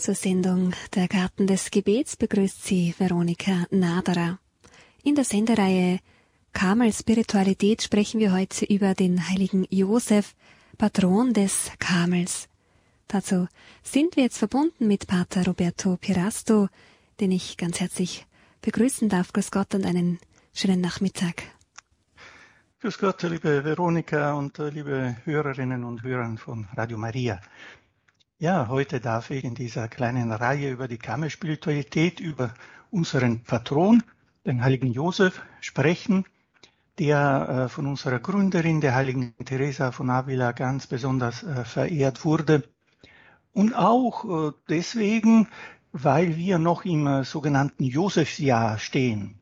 Zur Sendung Der Garten des Gebets begrüßt sie Veronika Naderer. In der Sendereihe Karmel Spiritualität sprechen wir heute über den heiligen Josef, Patron des Karmels. Dazu sind wir jetzt verbunden mit Pater Roberto Pirasto, den ich ganz herzlich begrüßen darf. Grüß Gott und einen schönen Nachmittag. Grüß Gott, liebe Veronika und äh, liebe Hörerinnen und Hörer von Radio Maria. Ja, heute darf ich in dieser kleinen Reihe über die Kammerspiritualität, über unseren Patron, den heiligen Josef, sprechen, der äh, von unserer Gründerin, der heiligen Teresa von Avila, ganz besonders äh, verehrt wurde. Und auch äh, deswegen, weil wir noch im sogenannten Josefsjahr stehen.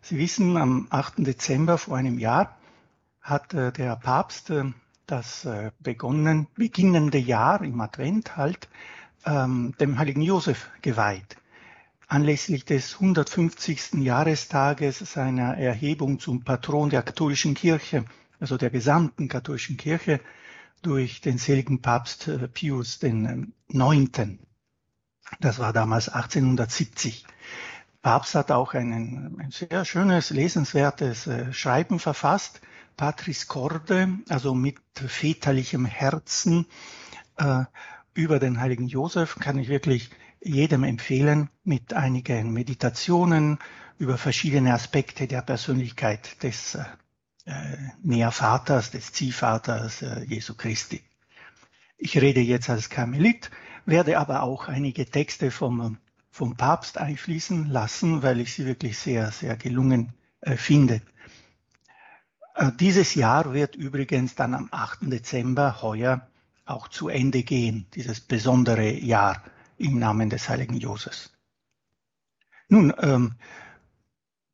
Sie wissen, am 8. Dezember vor einem Jahr hat der Papst das äh, begonnen, beginnende Jahr im Advent halt ähm, dem heiligen Josef geweiht. Anlässlich des 150. Jahrestages seiner Erhebung zum Patron der katholischen Kirche, also der gesamten katholischen Kirche, durch den seligen Papst äh, Pius IX. Das war damals 1870. Papst hat auch einen, ein sehr schönes, lesenswertes äh, Schreiben verfasst, Patris Corde, also mit väterlichem Herzen äh, über den heiligen Josef, kann ich wirklich jedem empfehlen, mit einigen Meditationen über verschiedene Aspekte der Persönlichkeit des äh, Nährvaters, des Ziehvaters äh, Jesu Christi. Ich rede jetzt als Karmelit, werde aber auch einige Texte vom, vom Papst einfließen lassen, weil ich sie wirklich sehr, sehr gelungen äh, finde. Äh, dieses Jahr wird übrigens dann am 8. Dezember heuer auch zu Ende gehen, dieses besondere Jahr im Namen des heiligen Josefs. Nun, ähm,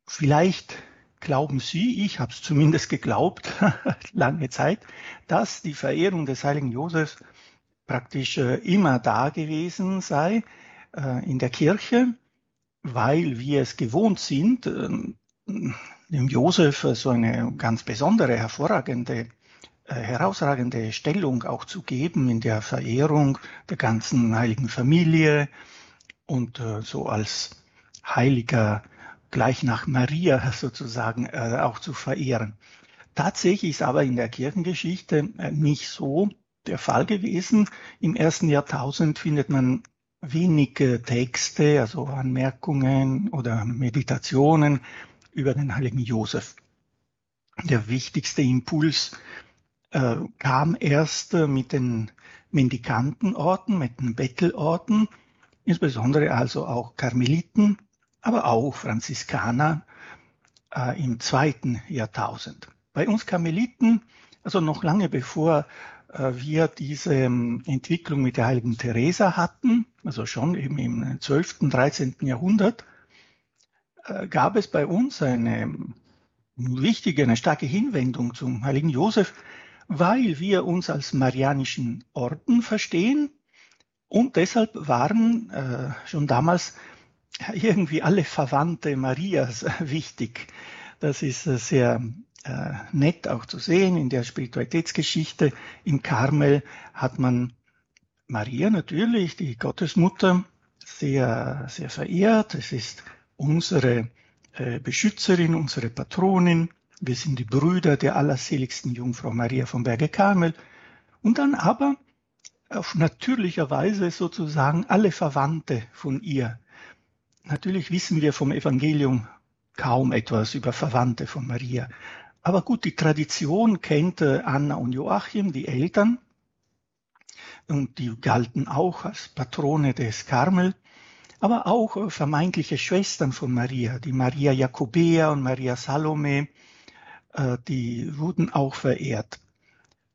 vielleicht glauben Sie, ich habe es zumindest geglaubt, lange Zeit, dass die Verehrung des heiligen Josefs praktisch äh, immer da gewesen sei äh, in der Kirche, weil wir es gewohnt sind, äh, dem Josef so eine ganz besondere, hervorragende, äh, herausragende Stellung auch zu geben in der Verehrung der ganzen heiligen Familie und äh, so als Heiliger gleich nach Maria sozusagen äh, auch zu verehren. Tatsächlich ist aber in der Kirchengeschichte äh, nicht so der Fall gewesen. Im ersten Jahrtausend findet man wenige Texte, also Anmerkungen oder Meditationen über den heiligen Josef. Der wichtigste Impuls äh, kam erst äh, mit den Mendikantenorten, mit den Bettelorten, insbesondere also auch Karmeliten, aber auch Franziskaner äh, im zweiten Jahrtausend. Bei uns Karmeliten, also noch lange bevor äh, wir diese ähm, Entwicklung mit der heiligen Teresa hatten, also schon eben im 12., 13. Jahrhundert, gab es bei uns eine wichtige, eine starke Hinwendung zum heiligen Josef, weil wir uns als marianischen Orden verstehen und deshalb waren äh, schon damals irgendwie alle Verwandte Marias wichtig. Das ist äh, sehr äh, nett auch zu sehen. In der Spiritualitätsgeschichte im Karmel hat man Maria natürlich, die Gottesmutter, sehr, sehr verehrt. Es ist unsere äh, Beschützerin, unsere Patronin. Wir sind die Brüder der allerseligsten Jungfrau Maria vom Berge Karmel. Und dann aber auf natürlicher Weise sozusagen alle Verwandte von ihr. Natürlich wissen wir vom Evangelium kaum etwas über Verwandte von Maria. Aber gut, die Tradition kennt äh, Anna und Joachim, die Eltern, und die galten auch als Patrone des Karmel aber auch äh, vermeintliche Schwestern von Maria, die Maria Jakobea und Maria Salome, äh, die wurden auch verehrt.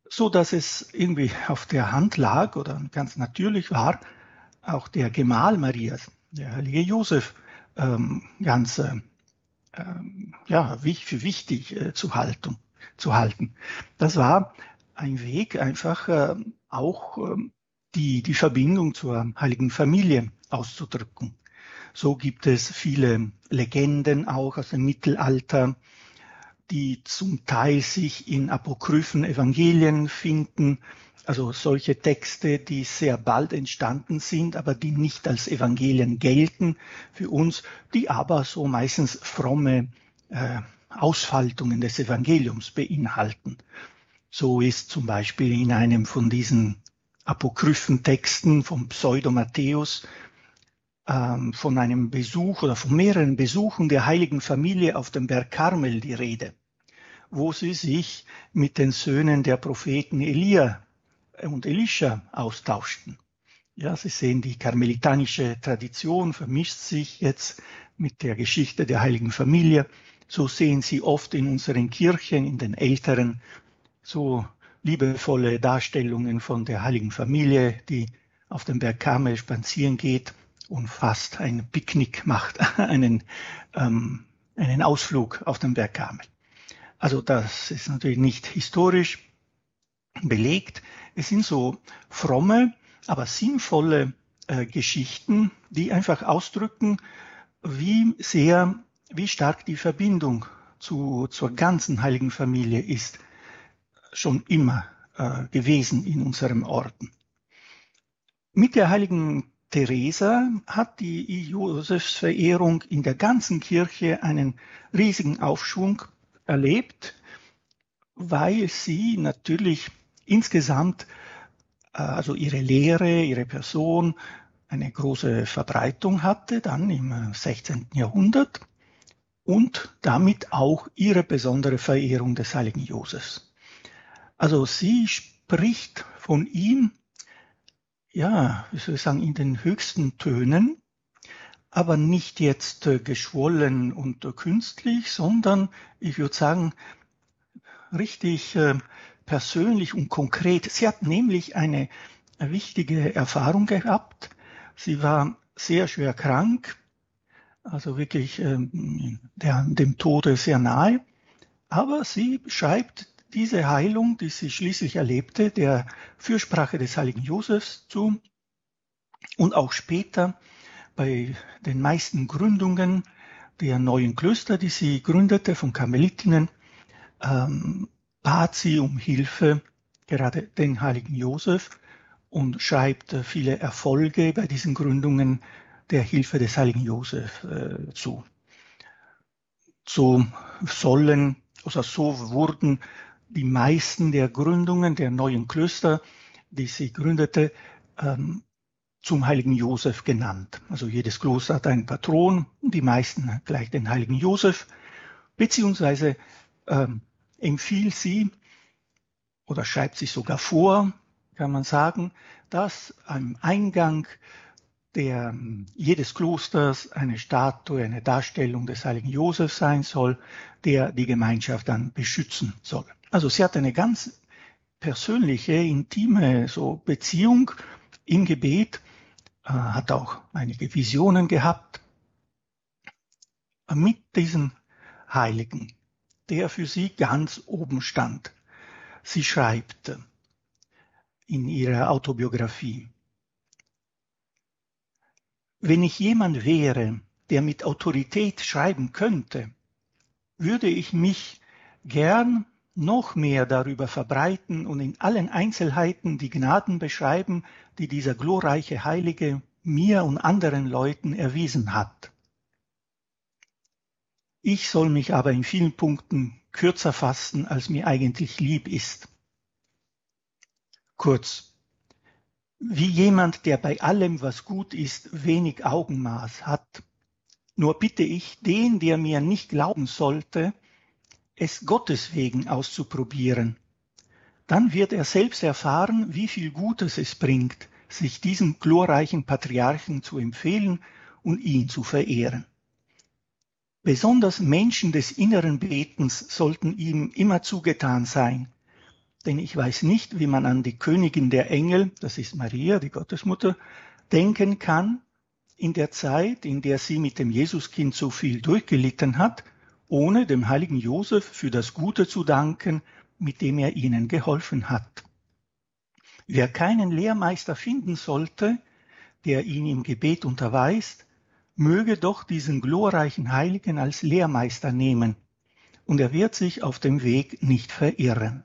So dass es irgendwie auf der Hand lag oder ganz natürlich war, auch der Gemahl Marias, der heilige Josef, ähm, ganz äh, ja, für wichtig zu, halten, zu halten. Das war ein Weg, einfach auch ähm, die, die Verbindung zur heiligen Familie auszudrücken. So gibt es viele Legenden auch aus dem Mittelalter, die zum Teil sich in apokryphen Evangelien finden, also solche Texte, die sehr bald entstanden sind, aber die nicht als Evangelien gelten für uns, die aber so meistens fromme äh, Ausfaltungen des Evangeliums beinhalten. So ist zum Beispiel in einem von diesen apokryphen Texten vom Pseudo Matthäus ähm, von einem Besuch oder von mehreren Besuchen der heiligen Familie auf dem Berg Karmel die Rede, wo sie sich mit den Söhnen der Propheten Elia und Elisha austauschten. Ja, Sie sehen, die karmelitanische Tradition vermischt sich jetzt mit der Geschichte der heiligen Familie. So sehen Sie oft in unseren Kirchen, in den älteren, so liebevolle Darstellungen von der heiligen Familie, die auf dem Berg Karmel spazieren geht und fast ein Picknick macht, einen, ähm, einen Ausflug auf dem Berg Karmel. Also das ist natürlich nicht historisch belegt. Es sind so fromme, aber sinnvolle äh, Geschichten, die einfach ausdrücken, wie sehr, wie stark die Verbindung zu, zur ganzen heiligen Familie ist, schon immer äh, gewesen in unserem Orden. Mit der heiligen Teresa hat die Josefsverehrung in der ganzen Kirche einen riesigen Aufschwung erlebt, weil sie natürlich insgesamt, äh, also ihre Lehre, ihre Person, eine große Verbreitung hatte, dann im 16. Jahrhundert und damit auch ihre besondere Verehrung des heiligen Josefs. Also sie spricht von ihm ja, wie soll ich sagen, in den höchsten Tönen, aber nicht jetzt äh, geschwollen und äh, künstlich, sondern ich würde sagen, richtig äh, persönlich und konkret. Sie hat nämlich eine wichtige Erfahrung gehabt. Sie war sehr schwer krank, also wirklich ähm, der, dem Tode sehr nahe. Aber sie schreibt diese Heilung, die sie schließlich erlebte, der Fürsprache des heiligen Josefs zu und auch später bei den meisten Gründungen der neuen Klöster, die sie gründete von Karmelitinnen, ähm, bat sie um Hilfe, gerade den heiligen Josef, und schreibt äh, viele Erfolge bei diesen Gründungen der Hilfe des heiligen Josef äh, zu. So sollen, also so wurden die meisten der Gründungen der neuen Klöster, die sie gründete, ähm, zum heiligen Josef genannt. Also jedes Kloster hat einen Patron, die meisten gleich den heiligen Josef, beziehungsweise ähm, empfiehlt sie oder schreibt sich sogar vor, kann man sagen, dass am Eingang der, jedes Klosters eine Statue, eine Darstellung des heiligen Josef sein soll, der die Gemeinschaft dann beschützen soll. Also sie hat eine ganz persönliche, intime so Beziehung im Gebet, äh, hat auch einige Visionen gehabt mit diesem Heiligen, der für sie ganz oben stand. Sie schreibt in ihrer Autobiografie, wenn ich jemand wäre, der mit Autorität schreiben könnte, würde ich mich gern noch mehr darüber verbreiten und in allen Einzelheiten die Gnaden beschreiben, die dieser glorreiche Heilige mir und anderen Leuten erwiesen hat. Ich soll mich aber in vielen Punkten kürzer fassen, als mir eigentlich lieb ist. Kurz, wie jemand, der bei allem, was gut ist, wenig Augenmaß hat, nur bitte ich den, der mir nicht glauben sollte, es Gottes wegen auszuprobieren. Dann wird er selbst erfahren, wie viel Gutes es bringt, sich diesem glorreichen Patriarchen zu empfehlen und ihn zu verehren. Besonders Menschen des inneren Betens sollten ihm immer zugetan sein, denn ich weiß nicht, wie man an die Königin der Engel, das ist Maria, die Gottesmutter, denken kann, in der Zeit, in der sie mit dem Jesuskind so viel durchgelitten hat ohne dem heiligen Josef für das Gute zu danken, mit dem er ihnen geholfen hat. Wer keinen Lehrmeister finden sollte, der ihn im Gebet unterweist, möge doch diesen glorreichen Heiligen als Lehrmeister nehmen und er wird sich auf dem Weg nicht verirren.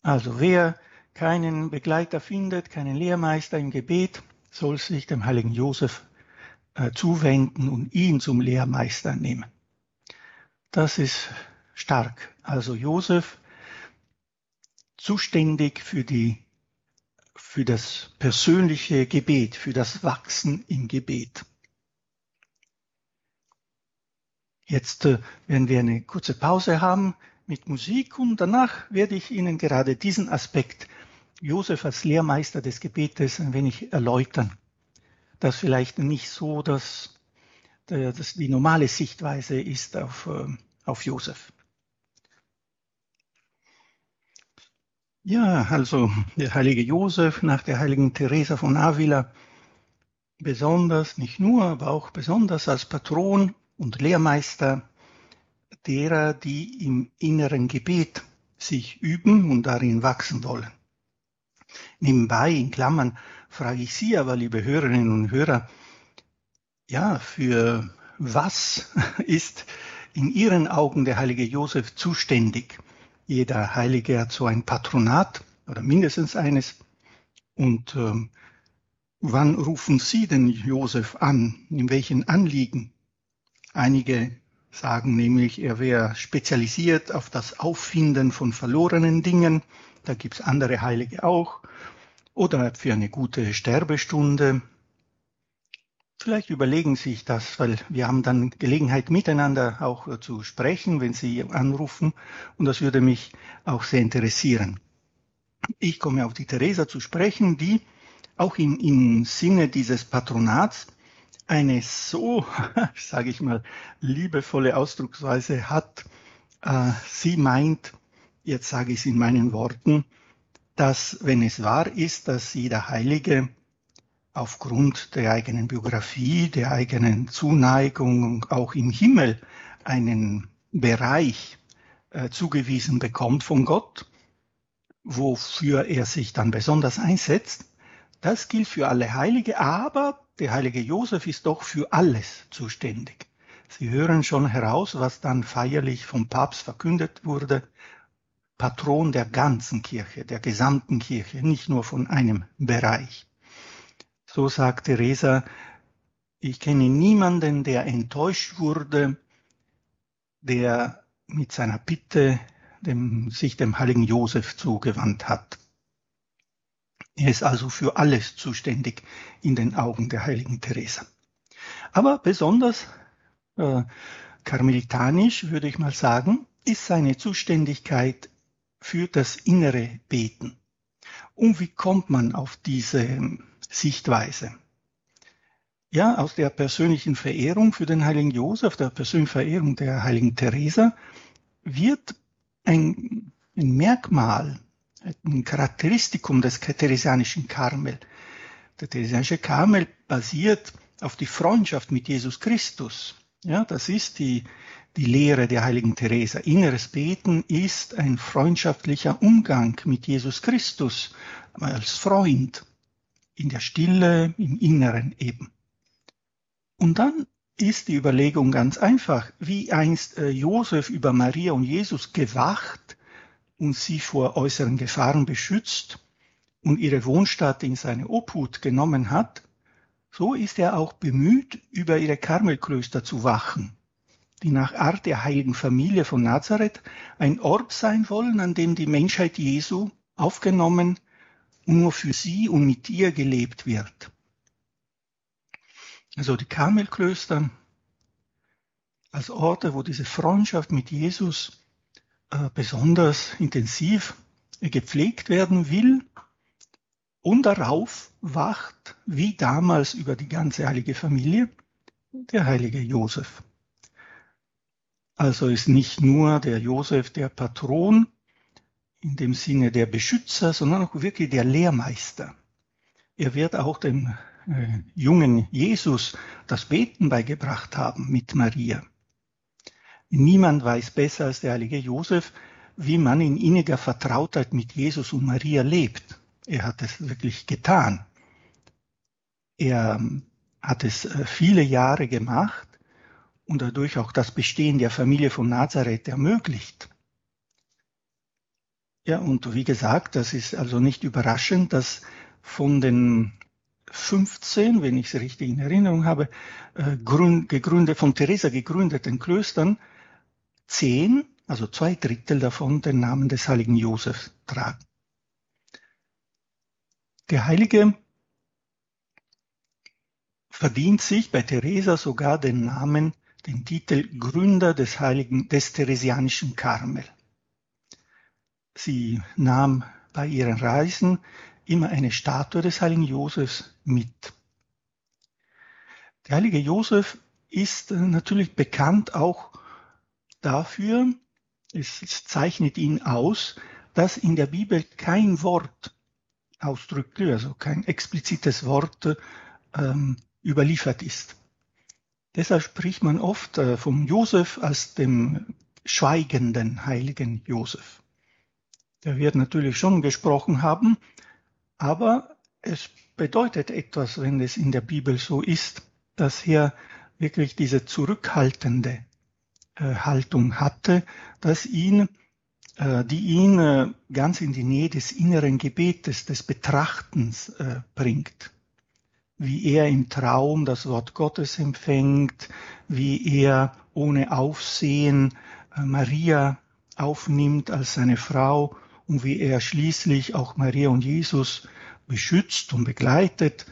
Also wer keinen Begleiter findet, keinen Lehrmeister im Gebet, soll sich dem heiligen Josef äh, zuwenden und ihn zum Lehrmeister nehmen. Das ist stark. Also Josef zuständig für die für das persönliche Gebet, für das Wachsen im Gebet. Jetzt äh, werden wir eine kurze Pause haben mit Musik und danach werde ich Ihnen gerade diesen Aspekt Josef als Lehrmeister des Gebetes ein wenig erläutern. Das vielleicht nicht so, dass, dass die normale Sichtweise ist auf, äh, auf Josef. Ja, also der heilige Josef nach der heiligen Teresa von Avila, besonders, nicht nur, aber auch besonders als Patron und Lehrmeister derer, die im inneren Gebet sich üben und darin wachsen wollen. Nebenbei, in Klammern, frage ich Sie aber, liebe Hörerinnen und Hörer, ja, für was ist in Ihren Augen der heilige Josef zuständig? Jeder Heilige hat so ein Patronat oder mindestens eines. Und ähm, wann rufen Sie denn Josef an? In welchen Anliegen? Einige sagen nämlich, er wäre spezialisiert auf das Auffinden von verlorenen Dingen. Da gibt's andere Heilige auch. Oder für eine gute Sterbestunde. Vielleicht überlegen Sie sich das, weil wir haben dann Gelegenheit miteinander auch zu sprechen, wenn Sie anrufen. Und das würde mich auch sehr interessieren. Ich komme auf die Theresa zu sprechen, die auch im, im Sinne dieses Patronats eine so, sage ich mal, liebevolle Ausdrucksweise hat. Äh, sie meint, jetzt sage ich es in meinen Worten, dass wenn es wahr ist, dass jeder Heilige aufgrund der eigenen Biografie, der eigenen Zuneigung auch im Himmel einen Bereich äh, zugewiesen bekommt von Gott, wofür er sich dann besonders einsetzt, das gilt für alle Heilige, aber der heilige Josef ist doch für alles zuständig. Sie hören schon heraus, was dann feierlich vom Papst verkündet wurde. Patron der ganzen Kirche, der gesamten Kirche, nicht nur von einem Bereich. So sagt Theresa, ich kenne niemanden, der enttäuscht wurde, der mit seiner Bitte dem, sich dem heiligen Josef zugewandt hat. Er ist also für alles zuständig in den Augen der heiligen Teresa. Aber besonders äh, karmelitanisch, würde ich mal sagen, ist seine Zuständigkeit für das innere Beten. Und wie kommt man auf diese Sichtweise? Ja, aus der persönlichen Verehrung für den heiligen Josef, der persönlichen Verehrung der heiligen Teresa, wird ein, ein Merkmal ein Charakteristikum des theresianischen Karmel. Der theresianische Karmel basiert auf die Freundschaft mit Jesus Christus. Ja, das ist die, die Lehre der heiligen Teresa. Inneres Beten ist ein freundschaftlicher Umgang mit Jesus Christus als Freund in der Stille, im Inneren eben. Und dann ist die Überlegung ganz einfach, wie einst äh, Josef über Maria und Jesus gewacht und sie vor äußeren Gefahren beschützt und ihre Wohnstatt in seine Obhut genommen hat, so ist er auch bemüht, über ihre Karmelklöster zu wachen, die nach Art der heiligen Familie von Nazareth ein Ort sein wollen, an dem die Menschheit Jesu aufgenommen und nur für sie und mit ihr gelebt wird. Also die Karmelklöster als Orte, wo diese Freundschaft mit Jesus äh, besonders intensiv gepflegt werden will und darauf wacht, wie damals über die ganze heilige Familie, der heilige Josef. Also ist nicht nur der Josef der Patron, in dem Sinne der Beschützer, sondern auch wirklich der Lehrmeister. Er wird auch dem äh, jungen Jesus das Beten beigebracht haben mit Maria. Niemand weiß besser als der heilige Josef, wie man in inniger Vertrautheit mit Jesus und Maria lebt. Er hat es wirklich getan. Er ähm, hat es äh, viele Jahre gemacht und dadurch auch das Bestehen der Familie von Nazareth ermöglicht. Ja, und wie gesagt, das ist also nicht überraschend, dass von den 15, wenn ich es richtig in Erinnerung habe, äh, gegründet, von Theresa gegründeten Klöstern, zehn, also zwei Drittel davon, den Namen des heiligen Josef tragen. Der Heilige verdient sich bei Theresa sogar den Namen, den Titel Gründer des heiligen, des Theresianischen Karmel. Sie nahm bei ihren Reisen immer eine Statue des heiligen Josefs mit. Der heilige Josef ist natürlich bekannt auch dafür, es zeichnet ihn aus, dass in der Bibel kein Wort ausdrücklich, also kein explizites Wort ähm, überliefert ist. Deshalb spricht man oft äh, vom Josef als dem schweigenden heiligen Josef. Der wird natürlich schon gesprochen haben, aber es bedeutet etwas, wenn es in der Bibel so ist, dass er wirklich diese zurückhaltende äh, Haltung hatte, dass ihn, äh, die ihn ganz in die Nähe des inneren Gebetes, des Betrachtens bringt. Wie er im Traum das Wort Gottes empfängt, wie er ohne Aufsehen äh, Maria aufnimmt als seine Frau und wie er schließlich auch Maria und Jesus beschützt und begleitet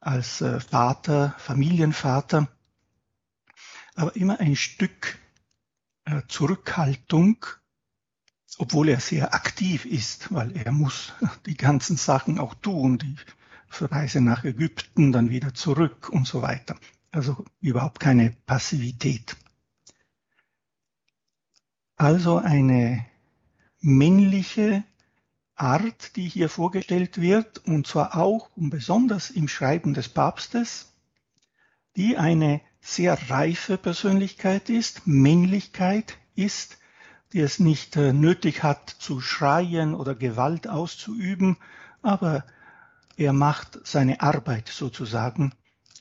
als äh, Vater, Familienvater, aber immer ein Stück äh, Zurückhaltung, obwohl er sehr aktiv ist, weil er muss die ganzen Sachen auch tun, die Reise nach Ägypten, dann wieder zurück und so weiter. Also überhaupt keine Passivität. Also eine männliche Art, die hier vorgestellt wird, und zwar auch und besonders im Schreiben des Papstes, die eine sehr reife Persönlichkeit ist, Männlichkeit ist, die es nicht äh, nötig hat zu schreien oder Gewalt auszuüben, aber er macht seine Arbeit sozusagen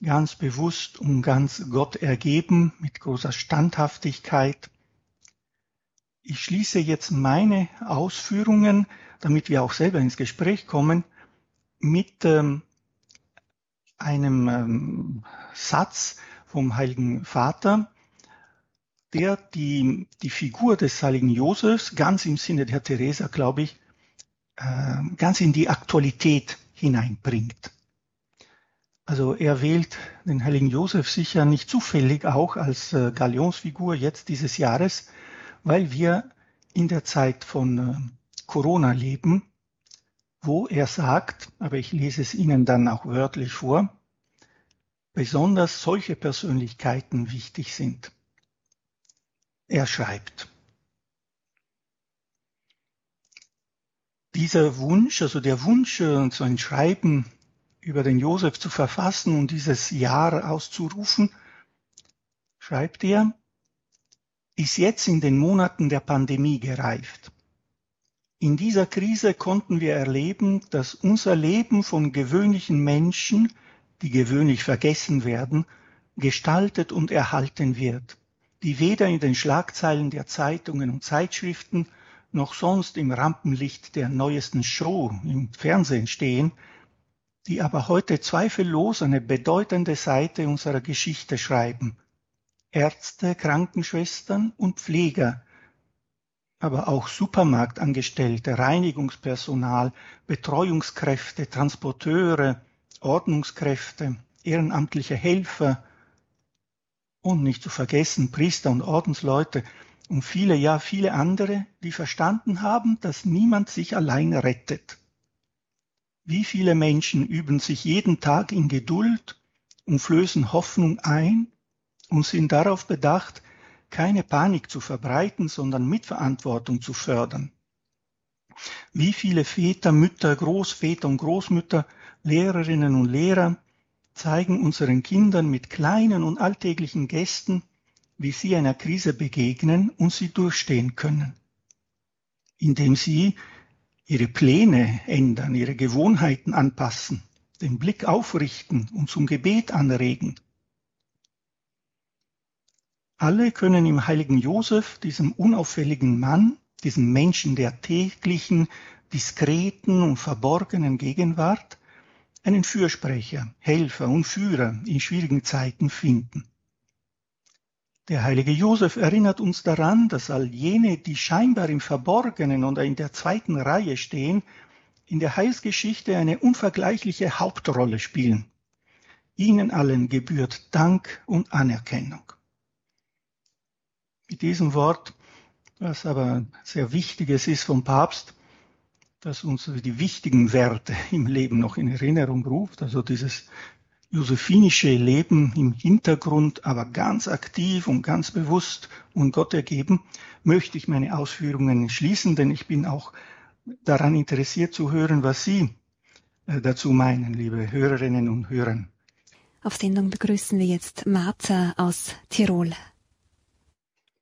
ganz bewusst und ganz Gott ergeben, mit großer Standhaftigkeit. Ich schließe jetzt meine Ausführungen, damit wir auch selber ins Gespräch kommen, mit ähm, einem ähm, Satz vom Heiligen Vater, der die, die Figur des heiligen Josefs ganz im Sinne der Theresa, glaube ich, äh, ganz in die Aktualität hineinbringt. Also er wählt den heiligen Josef sicher nicht zufällig auch als äh, Galionsfigur jetzt dieses Jahres, weil wir in der Zeit von äh, Corona leben, wo er sagt, aber ich lese es Ihnen dann auch wörtlich vor, besonders solche Persönlichkeiten wichtig sind. Er schreibt, dieser Wunsch, also der Wunsch, äh, so ein Schreiben über den Josef zu verfassen und dieses Jahr auszurufen, schreibt er, ist jetzt in den Monaten der Pandemie gereift. In dieser Krise konnten wir erleben, dass unser Leben von gewöhnlichen Menschen, die gewöhnlich vergessen werden, gestaltet und erhalten wird, die weder in den Schlagzeilen der Zeitungen und Zeitschriften noch sonst im Rampenlicht der neuesten Show im Fernsehen stehen, die aber heute zweifellos eine bedeutende Seite unserer Geschichte schreiben – Ärzte, Krankenschwestern und Pfleger, aber auch Supermarktangestellte, Reinigungspersonal, Betreuungskräfte, Transporteure, Ordnungskräfte, ehrenamtliche Helfer und nicht zu vergessen Priester und Ordensleute und viele, ja viele andere, die verstanden haben, dass niemand sich allein rettet. Wie viele Menschen üben sich jeden Tag in Geduld und flößen Hoffnung ein und sind darauf bedacht, keine Panik zu verbreiten, sondern Mitverantwortung zu fördern. Wie viele Väter, Mütter, Großväter und Großmütter, Lehrerinnen und Lehrer zeigen unseren Kindern mit kleinen und alltäglichen Gästen, wie sie einer Krise begegnen und sie durchstehen können, indem sie ihre Pläne ändern, ihre Gewohnheiten anpassen, den Blick aufrichten und zum Gebet anregen Alle können im heiligen Josef, diesem unauffälligen Mann, diesem Menschen der täglichen, diskreten und verborgenen Gegenwart, einen Fürsprecher, Helfer und Führer in schwierigen Zeiten finden. Der heilige Josef erinnert uns daran, dass all jene, die scheinbar im Verborgenen oder in der zweiten Reihe stehen, in der Heilsgeschichte eine unvergleichliche Hauptrolle spielen. Ihnen allen gebührt Dank und Anerkennung. Mit diesem Wort, was aber sehr wichtiges ist vom Papst, das uns die wichtigen Werte im Leben noch in Erinnerung ruft, also dieses josephinische Leben im Hintergrund, aber ganz aktiv und ganz bewusst und Gott ergeben, möchte ich meine Ausführungen schließen, denn ich bin auch daran interessiert zu hören, was Sie äh, dazu meinen, liebe Hörerinnen und Hörer. Auf Sendung begrüßen wir jetzt Martha aus Tirol.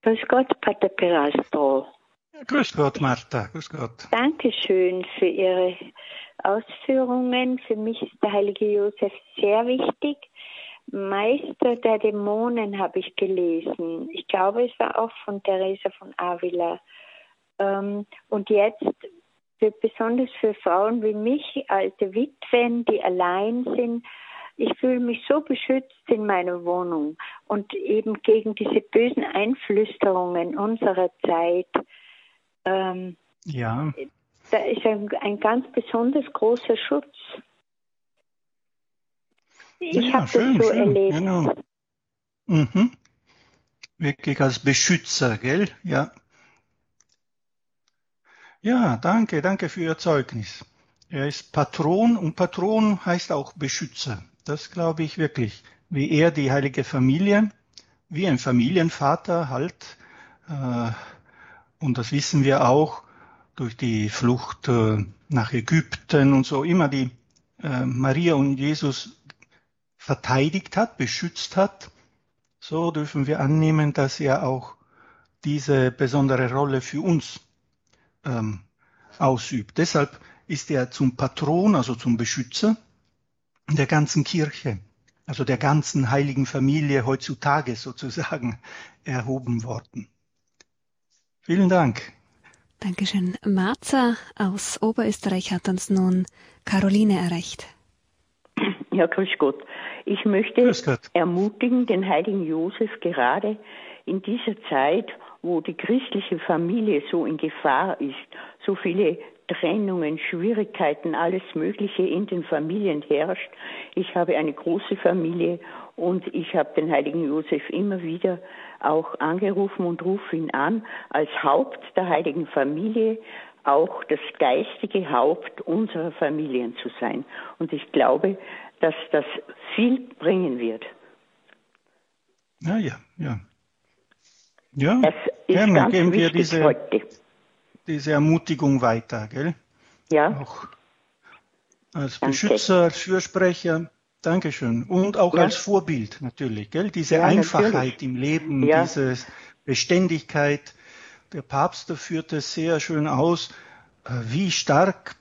Grüß Gott, Pater Perastro. Grüß Gott, Martha. Grüß Gott. Dankeschön für Ihre Ausführungen. Für mich ist der heilige Josef sehr wichtig. Meister der Dämonen habe ich gelesen. Ich glaube, es war auch von Teresa von Avila. Ähm, und jetzt, für, besonders für Frauen wie mich, alte Witwen, die allein sind, ich fühle mich so beschützt in meiner Wohnung und eben gegen diese bösen Einflüsterungen unserer Zeit. Ähm, ja da ist ein, ein ganz besonders großer Schutz. Ich ja, habe das so schön, erlebt. Genau. Mhm. Wirklich als Beschützer, gell? Ja. Ja, danke, danke für Ihr Zeugnis. Er ist Patron und Patron heißt auch Beschützer. Das glaube ich wirklich. Wie er die heilige Familie, wie ein Familienvater halt, äh, und das wissen wir auch, durch die Flucht äh, nach Ägypten und so immer die äh, Maria und Jesus verteidigt hat, beschützt hat, so dürfen wir annehmen, dass er auch diese besondere Rolle für uns ähm, ausübt. Deshalb ist er zum Patron, also zum Beschützer der ganzen Kirche, also der ganzen heiligen Familie heutzutage sozusagen erhoben worden. Vielen Dank. Dankeschön. Marza aus Oberösterreich hat uns nun Caroline erreicht. Ja, grüß Gott. Ich möchte Gott. ermutigen, den heiligen Josef gerade in dieser Zeit, wo die christliche Familie so in Gefahr ist, so viele Trennungen, Schwierigkeiten, alles Mögliche in den Familien herrscht. Ich habe eine große Familie und ich habe den heiligen Josef immer wieder auch angerufen und rufe ihn an, als Haupt der heiligen Familie auch das geistige Haupt unserer Familien zu sein. Und ich glaube, dass das viel bringen wird. Ja, ja, ja. Ja, gerne geben wir diese, heute. diese Ermutigung weiter, gell? Ja. Auch als Beschützer, als Fürsprecher Dankeschön. Und auch ja. als Vorbild natürlich, gell? Diese ja, Einfachheit natürlich. im Leben, ja. diese Beständigkeit. Der Papst führt es sehr schön aus, äh, wie stark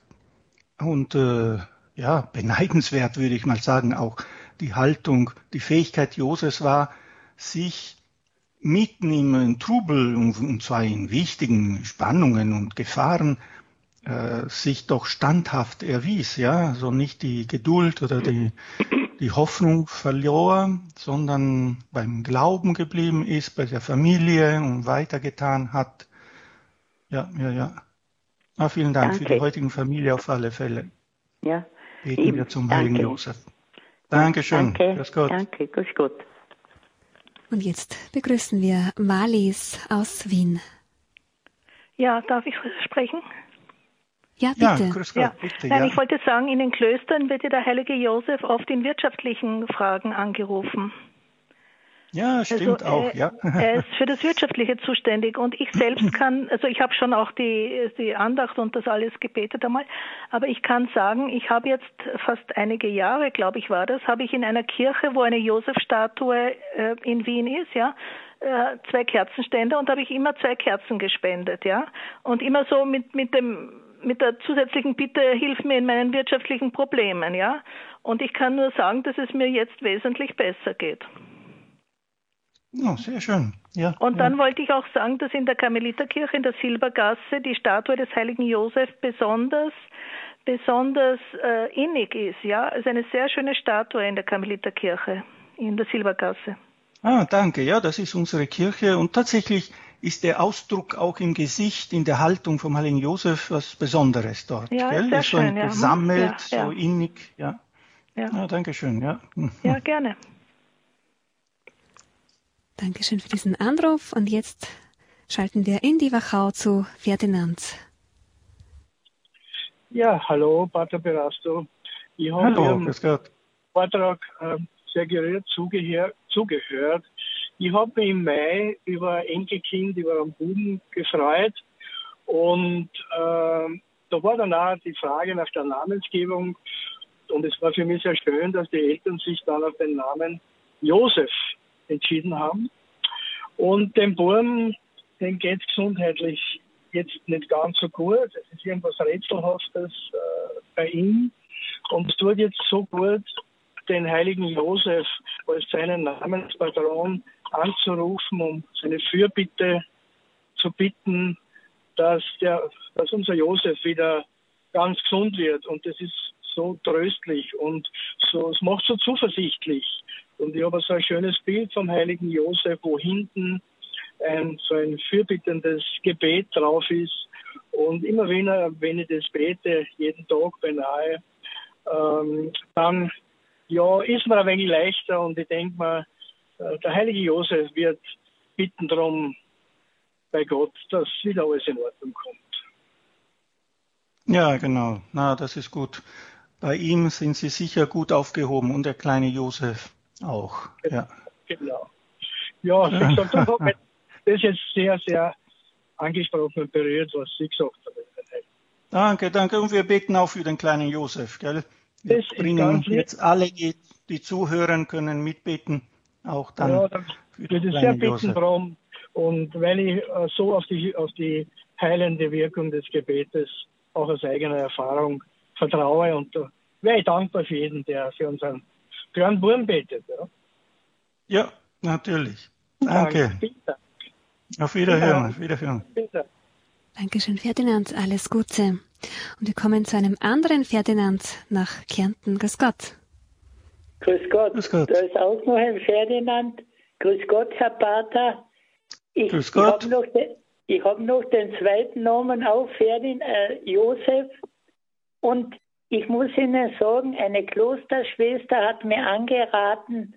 und äh, ja, beneidenswert würde ich mal sagen, auch die Haltung, die Fähigkeit Josefs war, sich mitten im Trubel und zwar in wichtigen Spannungen und Gefahren äh, sich doch standhaft erwies, ja, so also nicht die Geduld oder die, die Hoffnung verlor, sondern beim Glauben geblieben ist, bei der Familie und weitergetan hat. Ja, ja, ja. Ah, vielen Dank Danke. für die heutigen Familie auf alle Fälle. Ja. Beten Eben. wir zum Heiligen Josef. Dankeschön. Danke. Grüß Gott. Danke. Grüß Gott. Und jetzt begrüßen wir Malis aus Wien. Ja, darf ich sprechen? Ja, bitte. Ja, grüß Gott, ja. bitte Nein, ja. Ich wollte sagen, in den Klöstern wird ja der heilige Josef oft in wirtschaftlichen Fragen angerufen. Ja, stimmt also, auch, ja. Er ist für das Wirtschaftliche zuständig und ich selbst kann, also ich habe schon auch die, die Andacht und das alles gebetet einmal, aber ich kann sagen, ich habe jetzt fast einige Jahre, glaube ich, war das, habe ich in einer Kirche, wo eine Josef-Statue äh, in Wien ist, ja, äh, zwei Kerzenständer und habe ich immer zwei Kerzen gespendet, ja, und immer so mit mit dem mit der zusätzlichen Bitte, hilf mir in meinen wirtschaftlichen Problemen, ja. Und ich kann nur sagen, dass es mir jetzt wesentlich besser geht. Oh, sehr schön. Ja, und ja. dann wollte ich auch sagen, dass in der Karmeliterkirche in der Silbergasse die Statue des heiligen Josef besonders besonders äh, innig ist. Ja, es ist eine sehr schöne Statue in der Karmeliterkirche in der Silbergasse. Ah, danke. Ja, das ist unsere Kirche und tatsächlich ist der Ausdruck auch im Gesicht, in der Haltung vom Heiligen Josef was Besonderes dort. Ja, gell? sehr ist schön, so ja. gesammelt, Ja, ja. so innig. Ja. Ja, ja, danke schön. Ja. Ja gerne. Dankeschön für diesen Anruf und jetzt schalten wir in die Wachau zu Ferdinand. Ja, hallo, Pater Berasto. Ich habe Hallo, Gott. Vortrag äh, sehr gerührt zugehör, zugehört. Ich habe mich im Mai über ein Enkelkind, über einen Buben gefreut. Und äh, da war dann auch die Frage nach der Namensgebung. Und es war für mich sehr schön, dass die Eltern sich dann auf den Namen Josef entschieden haben. Und dem Buben, dem geht es gesundheitlich jetzt nicht ganz so gut. Es ist irgendwas Rätselhaftes äh, bei ihm. Und es tut jetzt so gut, den heiligen Josef als seinen Namenspatron anzurufen, um seine Fürbitte zu bitten, dass, der, dass unser Josef wieder ganz gesund wird. Und das ist so tröstlich und so, es macht so zuversichtlich. Und ich habe so ein schönes Bild vom heiligen Josef, wo hinten ein, so ein fürbittendes Gebet drauf ist. Und immer wenn, wenn ich das bete, jeden Tag beinahe, ähm, dann ja, ist mir ein wenig leichter und ich denke mir, der heilige Josef wird bitten darum bei Gott, dass wieder alles in Ordnung kommt. Ja, genau. Na, das ist gut. Bei ihm sind Sie sicher gut aufgehoben und der kleine Josef auch. Ja. Genau. Ja, wie gesagt, das hat mich das jetzt sehr, sehr angesprochen und berührt, was Sie gesagt haben. Danke, danke. Und wir beten auch für den kleinen Josef, gell? Wir Das bringen jetzt alle, die, die zuhören, können mitbeten. Auch dann ja, dann für würde den ich sehr bitten darum. Und weil ich äh, so auf die, auf die heilende Wirkung des Gebetes auch aus eigener Erfahrung vertraue und da wäre ich dankbar für jeden, der für unseren kleinen Wurm betet. Ja. Ja, natürlich. Danke. Bitte, Auf Wiederhören. Auf Wiederhören. bitte. Dankeschön, Ferdinand. Alles Gute. Und wir kommen zu einem anderen Ferdinand nach Kärnten. Grüß Gott. Grüß Gott. Grüß Gott. Da ist auch noch ein Ferdinand. Grüß Gott, Herr Pater. Ich, Grüß Gott. Ich habe noch, den- ich hab noch den zweiten Namen auch, Ferdinand äh, Josef. Und ich muss Ihnen sagen, eine Klosterschwester hat mir angeraten,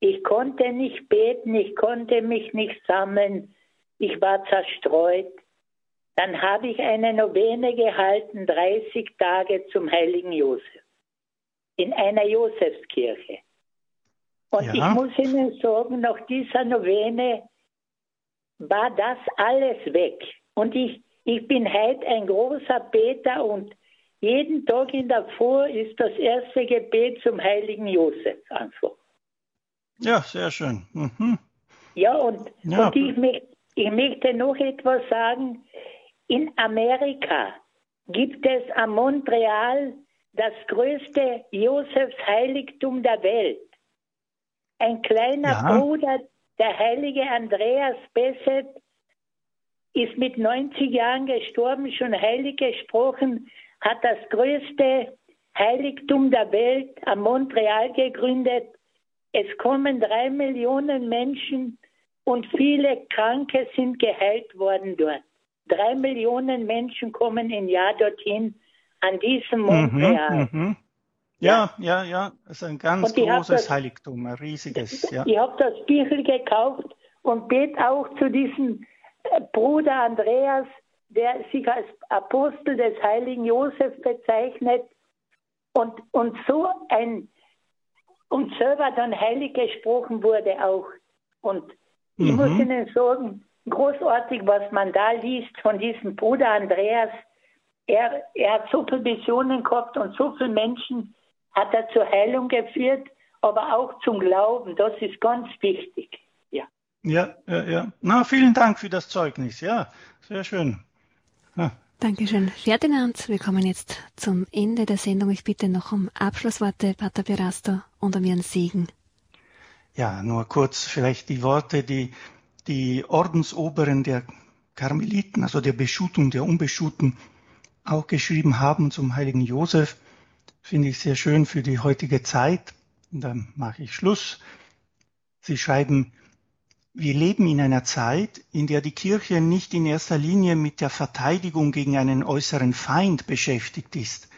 ich konnte nicht beten, ich konnte mich nicht sammeln, ich war zerstreut. Dann habe ich eine Novene gehalten, 30 Tage zum heiligen Josef in einer Josefskirche. Und Ja. ich muss Ihnen sagen, nach dieser Novene war das alles weg. Und ich, ich bin heute ein großer Beter und jeden Tag in der Früh ist das erste Gebet zum heiligen Josef einfach. Ja, sehr schön. Mhm. Ja, und, Ja. und ich, ich möchte noch etwas sagen. In Amerika gibt es am Montreal das größte Josefsheiligtum der Welt. Ein kleiner Ja. Bruder, der heilige Andreas Besset, ist mit 90 Jahren gestorben, schon heilig gesprochen, hat das größte Heiligtum der Welt am Montreal gegründet. Es kommen drei Millionen Menschen und viele Kranke sind geheilt worden dort. Drei Millionen Menschen kommen im Jahr dorthin an diesem Montreal. Mhm, mhm. Ja, ja, ja. Das ist ein ganz großes das- Heiligtum, ein riesiges. Ja. Ich habe das Bichl gekauft und bete auch zu diesem äh, Bruder Andreas, der sich als Apostel des heiligen Josef bezeichnet und, und so ein und selber dann heilig gesprochen wurde auch. Und ich Mhm. muss Ihnen sagen, großartig, was man da liest von diesem Bruder Andreas. Er, er hat so viele Visionen gehabt und so viele Menschen hat er zur Heilung geführt, aber auch zum Glauben. Das ist ganz wichtig. Ja. Ja, ja, ja. Na, vielen Dank für das Zeugnis. Ja, sehr schön. Ja. Dankeschön, Ferdinand. Wir kommen jetzt zum Ende der Sendung. Ich bitte noch um Abschlussworte, Pater Pirasto, und um Ihren Segen. Ja, nur kurz vielleicht die Worte, die die Ordensoberen der Karmeliten, also der Beschuten, der Unbeschuten, auch geschrieben haben zum heiligen Josef, finde ich sehr schön für die heutige Zeit. Und dann mache ich Schluss. Sie schreiben, wir leben in einer Zeit, in der die Kirche nicht in erster Linie mit der Verteidigung gegen einen äußeren Feind beschäftigt ist,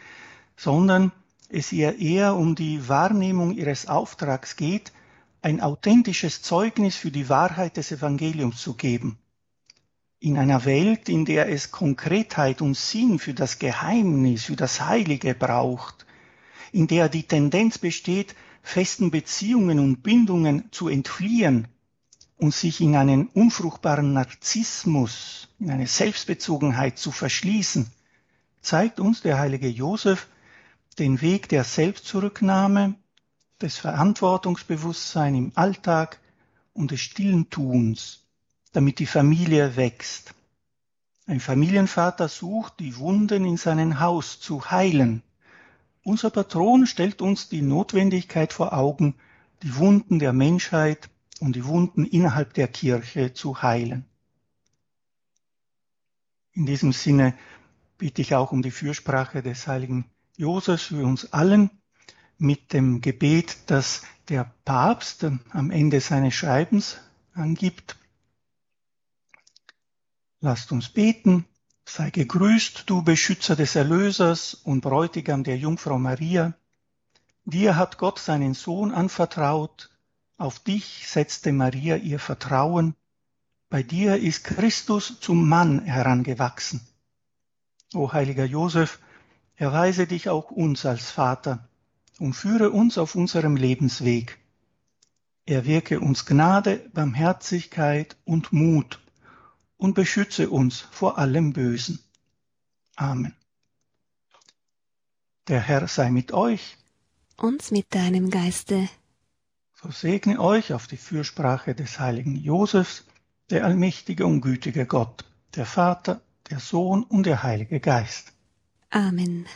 sondern es ihr eher um die Wahrnehmung ihres Auftrags geht, ein authentisches Zeugnis für die Wahrheit des Evangeliums zu geben. In einer Welt, in der es Konkretheit und Sinn für das Geheimnis, für das Heilige braucht, in der die Tendenz besteht, festen Beziehungen und Bindungen zu entfliehen und sich in einen unfruchtbaren Narzissmus, in eine Selbstbezogenheit zu verschließen, zeigt uns der heilige Josef den Weg der Selbstzurücknahme, des Verantwortungsbewusstseins im Alltag und des stillen Tuns, damit die Familie wächst. Ein Familienvater sucht, die Wunden in seinem Haus zu heilen. Unser Patron stellt uns die Notwendigkeit vor Augen, die Wunden der Menschheit und die Wunden innerhalb der Kirche zu heilen. In diesem Sinne bitte ich auch um die Fürsprache des heiligen Josef für uns allen mit dem Gebet, das der Papst am Ende seines Schreibens angibt. Lasst uns beten. Sei gegrüßt, du Beschützer des Erlösers und Bräutigam der Jungfrau Maria. Dir hat Gott seinen Sohn anvertraut. Auf dich setzte Maria ihr Vertrauen. Bei dir ist Christus zum Mann herangewachsen. O heiliger Josef, erweise dich auch uns als Vater und führe uns auf unserem Lebensweg. Erwirke uns Gnade, Barmherzigkeit und Mut und beschütze uns vor allem Bösen. Amen. Der Herr sei mit euch. Und mit deinem Geiste. So segne euch auf die Fürsprache des heiligen Josefs, der allmächtige und gütige Gott, der Vater, der Sohn und der Heilige Geist. Amen.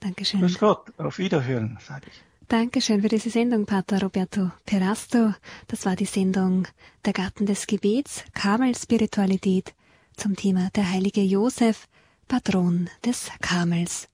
Dankeschön. Grüß Gott, auf Wiederhören, sage ich. Dankeschön für diese Sendung, Pater Roberto Perasto. Das war die Sendung Der Garten des Gebets, Karmel Spiritualität zum Thema der heilige Josef, Patron des Karmels.